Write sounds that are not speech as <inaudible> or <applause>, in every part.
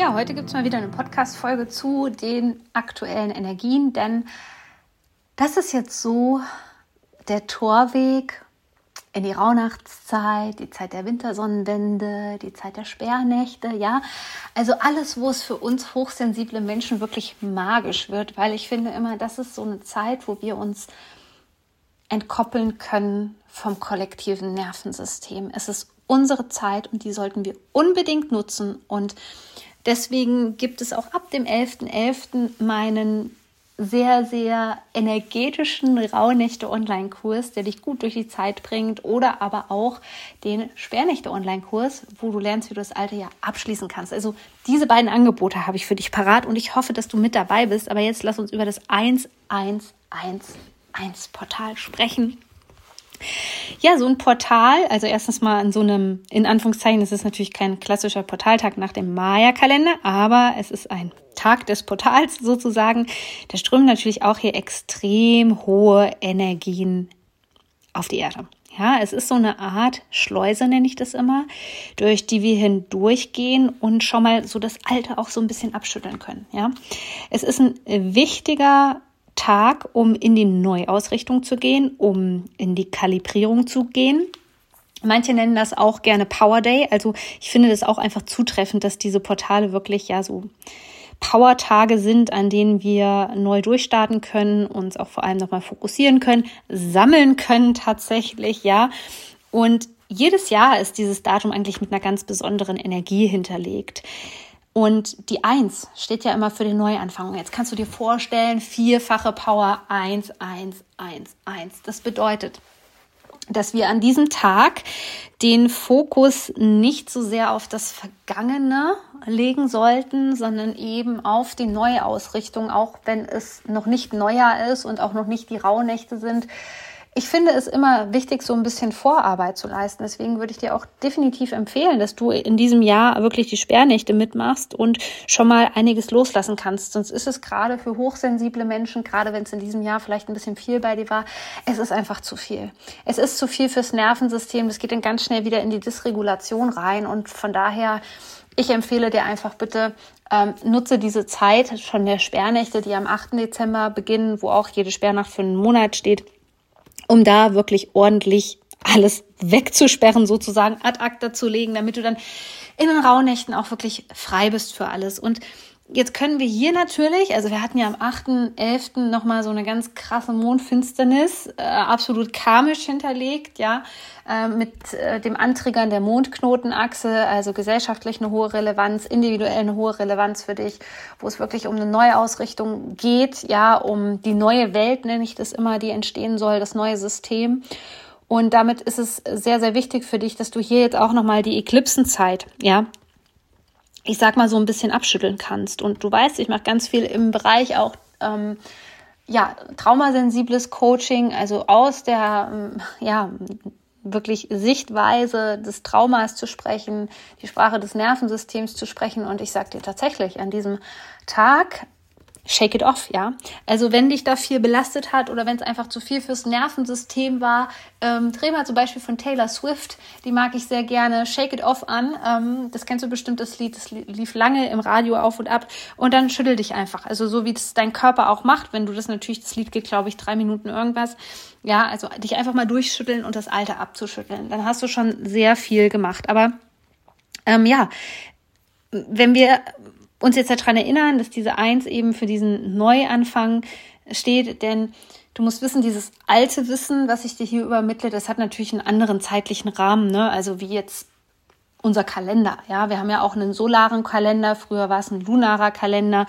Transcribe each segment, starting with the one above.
Ja, heute gibt es mal wieder eine Podcast-Folge zu den aktuellen Energien, denn das ist jetzt so der Torweg in die Rauhnachtszeit, die Zeit der Wintersonnenwende, die Zeit der Sperrnächte, ja. Also alles, wo es für uns hochsensible Menschen wirklich magisch wird, weil ich finde immer, das ist so eine Zeit, wo wir uns entkoppeln können vom kollektiven Nervensystem. Es ist unsere Zeit und die sollten wir unbedingt nutzen und deswegen gibt es auch ab dem 11.11. .11. meinen sehr, sehr energetischen Rauhnächte-Online-Kurs, der dich gut durch die Zeit bringt, oder aber auch den Sperrnächte-Online-Kurs, wo du lernst, wie du das alte Jahr abschließen kannst. Also diese beiden Angebote habe ich für dich parat und ich hoffe, dass du mit dabei bist. Aber jetzt lass uns über das 1111-Portal sprechen. Ja, so ein Portal, also erstens mal an so einem, in Anführungszeichen, es ist natürlich kein klassischer Portaltag nach dem Maya-Kalender, aber es ist ein Tag des Portals sozusagen. Da strömen natürlich auch hier extrem hohe Energien auf die Erde. Ja, es ist so eine Art Schleuse, nenne ich das immer, durch die wir hindurchgehen und schon mal so das Alte auch so ein bisschen abschütteln können. Ja, es ist ein wichtiger Tag, um in die Neuausrichtung zu gehen, um in die Kalibrierung zu gehen. Manche nennen das auch gerne Power Day. Also ich finde das auch einfach zutreffend, dass diese Portale wirklich ja so Power-Tage sind, an denen wir neu durchstarten können, uns auch vor allem nochmal fokussieren können, sammeln können tatsächlich, ja. Und jedes Jahr ist dieses Datum eigentlich mit einer ganz besonderen Energie hinterlegt. Und die Eins steht ja immer für den Neuanfang. Jetzt kannst du dir vorstellen, vierfache Power eins, eins, eins, eins. Das bedeutet, dass wir an diesem Tag den Fokus nicht so sehr auf das Vergangene legen sollten, sondern eben auf die Neuausrichtung, auch wenn es noch nicht Neujahr ist und auch noch nicht die Rauhnächte sind ich finde es immer wichtig, so ein bisschen Vorarbeit zu leisten. Deswegen würde ich dir auch definitiv empfehlen, dass du in diesem Jahr wirklich die Sperrnächte mitmachst und schon mal einiges loslassen kannst. Sonst ist es gerade für hochsensible Menschen, gerade wenn es in diesem Jahr vielleicht ein bisschen viel bei dir war, es ist einfach zu viel. Es ist zu viel fürs Nervensystem. Das geht dann ganz schnell wieder in die Dysregulation rein. Und von daher, ich empfehle dir einfach bitte, ähm, nutze diese Zeit schon der Sperrnächte, die am 8. Dezember beginnen, wo auch jede Sperrnacht für einen Monat steht um da wirklich ordentlich alles wegzusperren, sozusagen ad acta zu legen, damit du dann in den Rauhnächten auch wirklich frei bist für alles. Und Jetzt können wir hier natürlich, also wir hatten ja am 8.11. nochmal so eine ganz krasse Mondfinsternis, äh, absolut karmisch hinterlegt, ja, äh, mit äh, dem Antriggern der Mondknotenachse, also gesellschaftlich eine hohe Relevanz, individuell eine hohe Relevanz für dich, wo es wirklich um eine neue Ausrichtung geht, ja, um die neue Welt, nenne ich das immer, die entstehen soll, das neue System. Und damit ist es sehr, sehr wichtig für dich, dass du hier jetzt auch nochmal die Eklipsenzeit, ja, ich sag mal, so ein bisschen abschütteln kannst. Und du weißt, ich mache ganz viel im Bereich auch ähm, ja, traumasensibles Coaching, also aus der ähm, ja, wirklich Sichtweise des Traumas zu sprechen, die Sprache des Nervensystems zu sprechen. Und ich sage dir tatsächlich, an diesem Tag shake it off, ja. Also wenn dich da viel belastet hat oder wenn es einfach zu viel fürs Nervensystem war, ähm, dreh mal zum Beispiel von Taylor Swift, die mag ich sehr gerne, Shake It Off an. Ähm, das kennst du bestimmt, das Lied, das lief lange im Radio auf und ab und dann schüttel dich einfach. Also so wie das dein Körper auch macht, wenn du das natürlich, das Lied geht, glaube ich, drei Minuten irgendwas. Ja, also dich einfach mal durchschütteln und das Alte abzuschütteln. Dann hast du schon sehr viel gemacht. Aber ähm, ja, wenn wir uns jetzt daran erinnern, dass diese Eins eben für diesen Neuanfang steht, denn du musst wissen, dieses alte Wissen, was ich dir hier übermittle, das hat natürlich einen anderen zeitlichen Rahmen, ne? Also wie jetzt unser Kalender. Ja, wir haben ja auch einen solaren Kalender. Früher war es ein lunarer Kalender,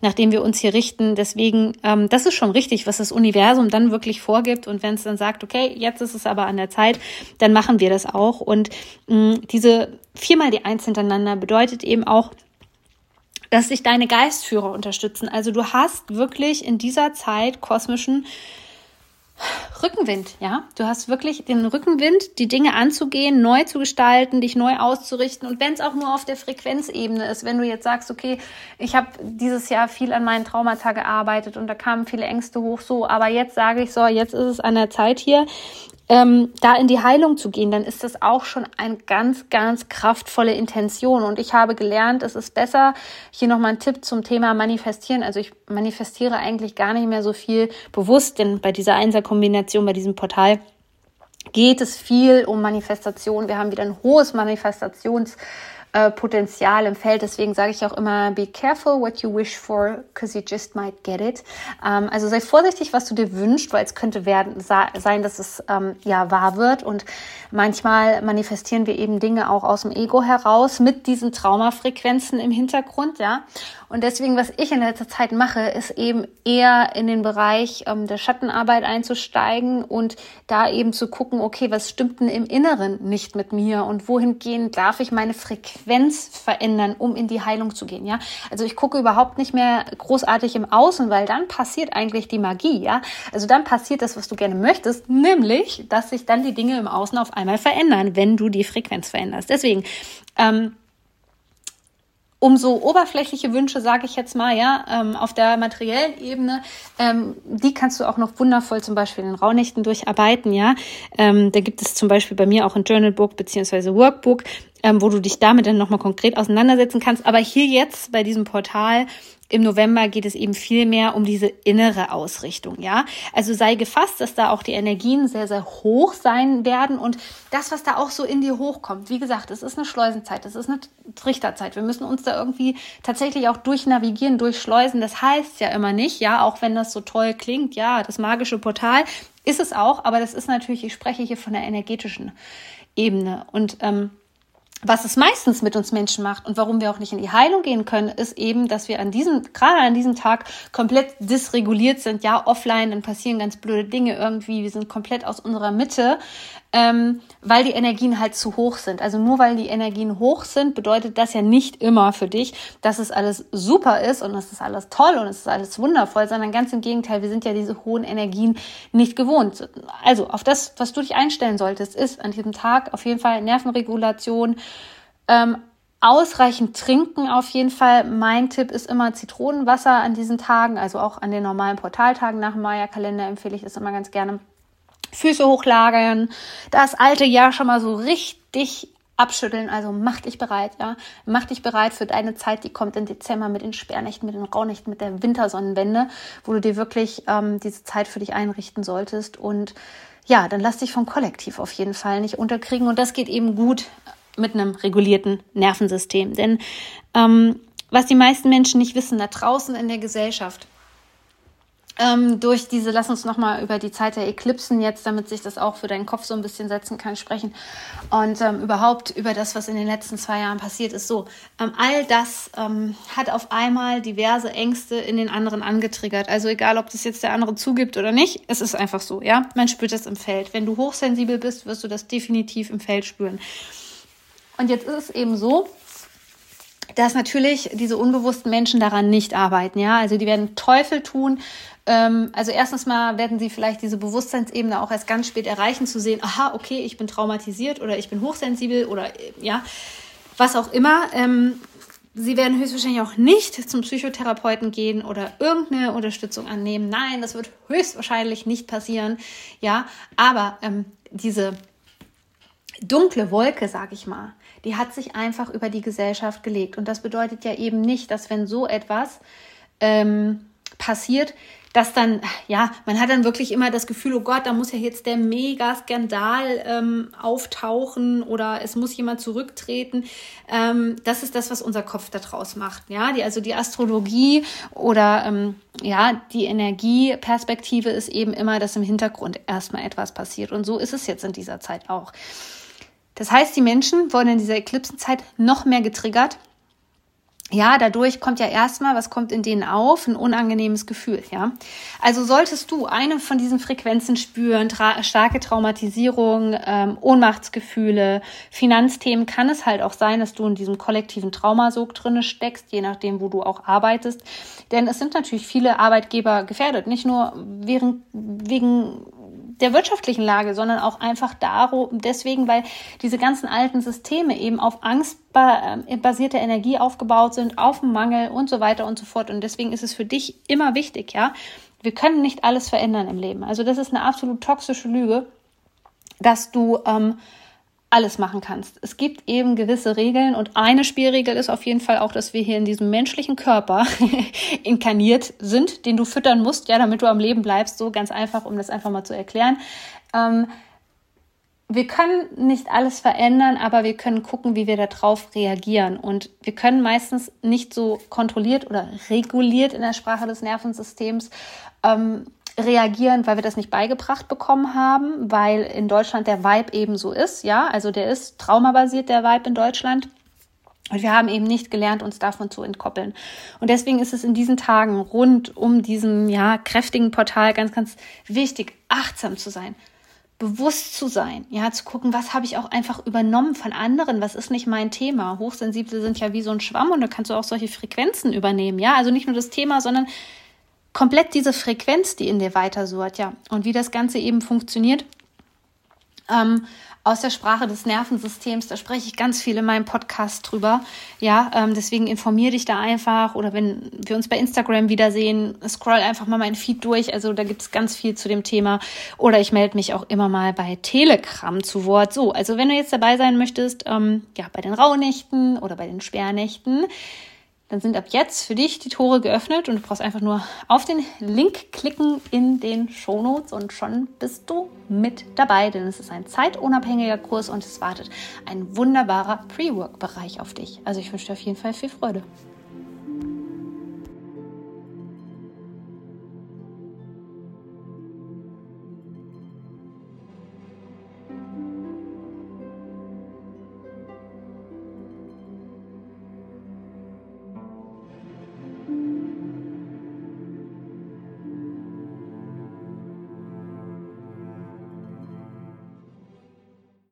nach dem wir uns hier richten. Deswegen, ähm, das ist schon richtig, was das Universum dann wirklich vorgibt. Und wenn es dann sagt, okay, jetzt ist es aber an der Zeit, dann machen wir das auch. Und mh, diese viermal die Eins hintereinander bedeutet eben auch, dass sich deine Geistführer unterstützen. Also du hast wirklich in dieser Zeit kosmischen Rückenwind, ja. Du hast wirklich den Rückenwind, die Dinge anzugehen, neu zu gestalten, dich neu auszurichten. Und wenn es auch nur auf der Frequenzebene ist, wenn du jetzt sagst, okay, ich habe dieses Jahr viel an meinen Traumata gearbeitet und da kamen viele Ängste hoch, so, aber jetzt sage ich so, jetzt ist es an der Zeit hier, ähm, da in die Heilung zu gehen, dann ist das auch schon eine ganz, ganz kraftvolle Intention. Und ich habe gelernt, es ist besser, hier nochmal ein Tipp zum Thema Manifestieren. Also ich manifestiere eigentlich gar nicht mehr so viel bewusst, denn bei dieser Einser-Kombination, bei diesem Portal, geht es viel um Manifestation. Wir haben wieder ein hohes Manifestations- äh, Potenzial im Feld. Deswegen sage ich auch immer, be careful what you wish for, because you just might get it. Ähm, also sei vorsichtig, was du dir wünschst, weil es könnte werden, sein, dass es ähm, ja wahr wird. Und manchmal manifestieren wir eben Dinge auch aus dem Ego heraus mit diesen Traumafrequenzen im Hintergrund, ja. Und deswegen, was ich in letzter Zeit mache, ist eben eher in den Bereich ähm, der Schattenarbeit einzusteigen und da eben zu gucken, okay, was stimmt denn im Inneren nicht mit mir und wohin gehen darf ich meine Frequenz verändern, um in die Heilung zu gehen, ja? Also ich gucke überhaupt nicht mehr großartig im Außen, weil dann passiert eigentlich die Magie, ja? Also dann passiert das, was du gerne möchtest, nämlich, dass sich dann die Dinge im Außen auf einmal verändern, wenn du die Frequenz veränderst. Deswegen, ähm, umso oberflächliche Wünsche, sage ich jetzt mal, ja, ähm, auf der materiellen Ebene, ähm, die kannst du auch noch wundervoll zum Beispiel in Raunächten durcharbeiten, ja. Ähm, da gibt es zum Beispiel bei mir auch ein Journalbook beziehungsweise Workbook, ähm, wo du dich damit dann nochmal konkret auseinandersetzen kannst. Aber hier jetzt bei diesem Portal im November geht es eben viel mehr um diese innere Ausrichtung, ja. Also sei gefasst, dass da auch die Energien sehr, sehr hoch sein werden und das, was da auch so in dir hochkommt. Wie gesagt, es ist eine Schleusenzeit, es ist eine Trichterzeit. Wir müssen uns da irgendwie tatsächlich auch durchnavigieren, durchschleusen. Das heißt ja immer nicht, ja, auch wenn das so toll klingt, ja, das magische Portal ist es auch, aber das ist natürlich, ich spreche hier von der energetischen Ebene und ähm, was es meistens mit uns Menschen macht und warum wir auch nicht in die Heilung gehen können, ist eben, dass wir an diesem, gerade an diesem Tag komplett dysreguliert sind. Ja, offline, dann passieren ganz blöde Dinge irgendwie. Wir sind komplett aus unserer Mitte, ähm, weil die Energien halt zu hoch sind. Also nur weil die Energien hoch sind, bedeutet das ja nicht immer für dich, dass es alles super ist und es ist alles toll und es ist alles wundervoll, sondern ganz im Gegenteil, wir sind ja diese hohen Energien nicht gewohnt. Also auf das, was du dich einstellen solltest, ist an diesem Tag auf jeden Fall Nervenregulation, ähm, ausreichend trinken auf jeden Fall. Mein Tipp ist immer Zitronenwasser an diesen Tagen, also auch an den normalen Portaltagen nach dem Maya-Kalender empfehle ich das immer ganz gerne. Füße hochlagern, das alte Jahr schon mal so richtig abschütteln. Also mach dich bereit, ja. Mach dich bereit für deine Zeit, die kommt im Dezember mit den Sperrnächten, mit den Rauhnächten, mit der Wintersonnenwende, wo du dir wirklich ähm, diese Zeit für dich einrichten solltest. Und ja, dann lass dich vom Kollektiv auf jeden Fall nicht unterkriegen. Und das geht eben gut mit einem regulierten Nervensystem. Denn ähm, was die meisten Menschen nicht wissen, da draußen in der Gesellschaft, ähm, durch diese, lass uns nochmal über die Zeit der Eklipsen jetzt, damit sich das auch für deinen Kopf so ein bisschen setzen kann, sprechen. Und ähm, überhaupt über das, was in den letzten zwei Jahren passiert ist. So, ähm, all das ähm, hat auf einmal diverse Ängste in den anderen angetriggert. Also egal, ob das jetzt der andere zugibt oder nicht, es ist einfach so, ja. Man spürt das im Feld. Wenn du hochsensibel bist, wirst du das definitiv im Feld spüren. Und jetzt ist es eben so, dass natürlich diese unbewussten Menschen daran nicht arbeiten. Ja, also die werden Teufel tun. Ähm, also erstens mal werden sie vielleicht diese Bewusstseinsebene auch erst ganz spät erreichen, zu sehen, aha, okay, ich bin traumatisiert oder ich bin hochsensibel oder äh, ja, was auch immer. Ähm, sie werden höchstwahrscheinlich auch nicht zum Psychotherapeuten gehen oder irgendeine Unterstützung annehmen. Nein, das wird höchstwahrscheinlich nicht passieren. Ja, aber ähm, diese dunkle Wolke, sag ich mal, die hat sich einfach über die Gesellschaft gelegt. Und das bedeutet ja eben nicht, dass wenn so etwas ähm, passiert, dass dann, ja, man hat dann wirklich immer das Gefühl, oh Gott, da muss ja jetzt der Mega-Skandal ähm, auftauchen oder es muss jemand zurücktreten. Ähm, das ist das, was unser Kopf daraus macht. Ja, die, also die Astrologie oder ähm, ja, die Energieperspektive ist eben immer, dass im Hintergrund erstmal etwas passiert. Und so ist es jetzt in dieser Zeit auch. Das heißt, die Menschen wurden in dieser Eklipsenzeit noch mehr getriggert ja, dadurch kommt ja erstmal, was kommt in denen auf? Ein unangenehmes Gefühl, ja. Also solltest du eine von diesen Frequenzen spüren, tra starke Traumatisierung, ähm, Ohnmachtsgefühle, Finanzthemen, kann es halt auch sein, dass du in diesem kollektiven Traumasog drinne steckst, je nachdem, wo du auch arbeitest. Denn es sind natürlich viele Arbeitgeber gefährdet, nicht nur wegen, wegen der wirtschaftlichen Lage, sondern auch einfach darum, deswegen, weil diese ganzen alten Systeme eben auf angstbasierte Energie aufgebaut sind, auf Mangel und so weiter und so fort. Und deswegen ist es für dich immer wichtig, ja. Wir können nicht alles verändern im Leben. Also das ist eine absolut toxische Lüge, dass du ähm, alles machen kannst. Es gibt eben gewisse Regeln und eine Spielregel ist auf jeden Fall auch, dass wir hier in diesem menschlichen Körper <laughs> inkarniert sind, den du füttern musst, ja, damit du am Leben bleibst. So ganz einfach, um das einfach mal zu erklären. Ähm, wir können nicht alles verändern, aber wir können gucken, wie wir darauf reagieren. Und wir können meistens nicht so kontrolliert oder reguliert in der Sprache des Nervensystems ähm, reagieren, weil wir das nicht beigebracht bekommen haben, weil in Deutschland der Vibe eben so ist, ja, also der ist traumabasiert, der Vibe in Deutschland. Und wir haben eben nicht gelernt, uns davon zu entkoppeln. Und deswegen ist es in diesen Tagen rund um diesen, ja, kräftigen Portal ganz, ganz wichtig, achtsam zu sein, bewusst zu sein, ja, zu gucken, was habe ich auch einfach übernommen von anderen, was ist nicht mein Thema. Hochsensible sind ja wie so ein Schwamm und da kannst du auch solche Frequenzen übernehmen, ja, also nicht nur das Thema, sondern komplett diese Frequenz, die in dir weiter surrt, ja. Und wie das Ganze eben funktioniert, ähm, aus der Sprache des Nervensystems, da spreche ich ganz viel in meinem Podcast drüber. Ja, ähm, deswegen informier dich da einfach oder wenn wir uns bei Instagram wiedersehen, scroll einfach mal meinen Feed durch. Also da gibt es ganz viel zu dem Thema. Oder ich melde mich auch immer mal bei Telegram zu Wort. So, also wenn du jetzt dabei sein möchtest, ähm, ja, bei den Rauhnächten oder bei den Sperrnächten, dann sind ab jetzt für dich die Tore geöffnet und du brauchst einfach nur auf den Link klicken in den Shownotes und schon bist du mit dabei, denn es ist ein zeitunabhängiger Kurs und es wartet ein wunderbarer Pre-Work-Bereich auf dich. Also ich wünsche dir auf jeden Fall viel Freude.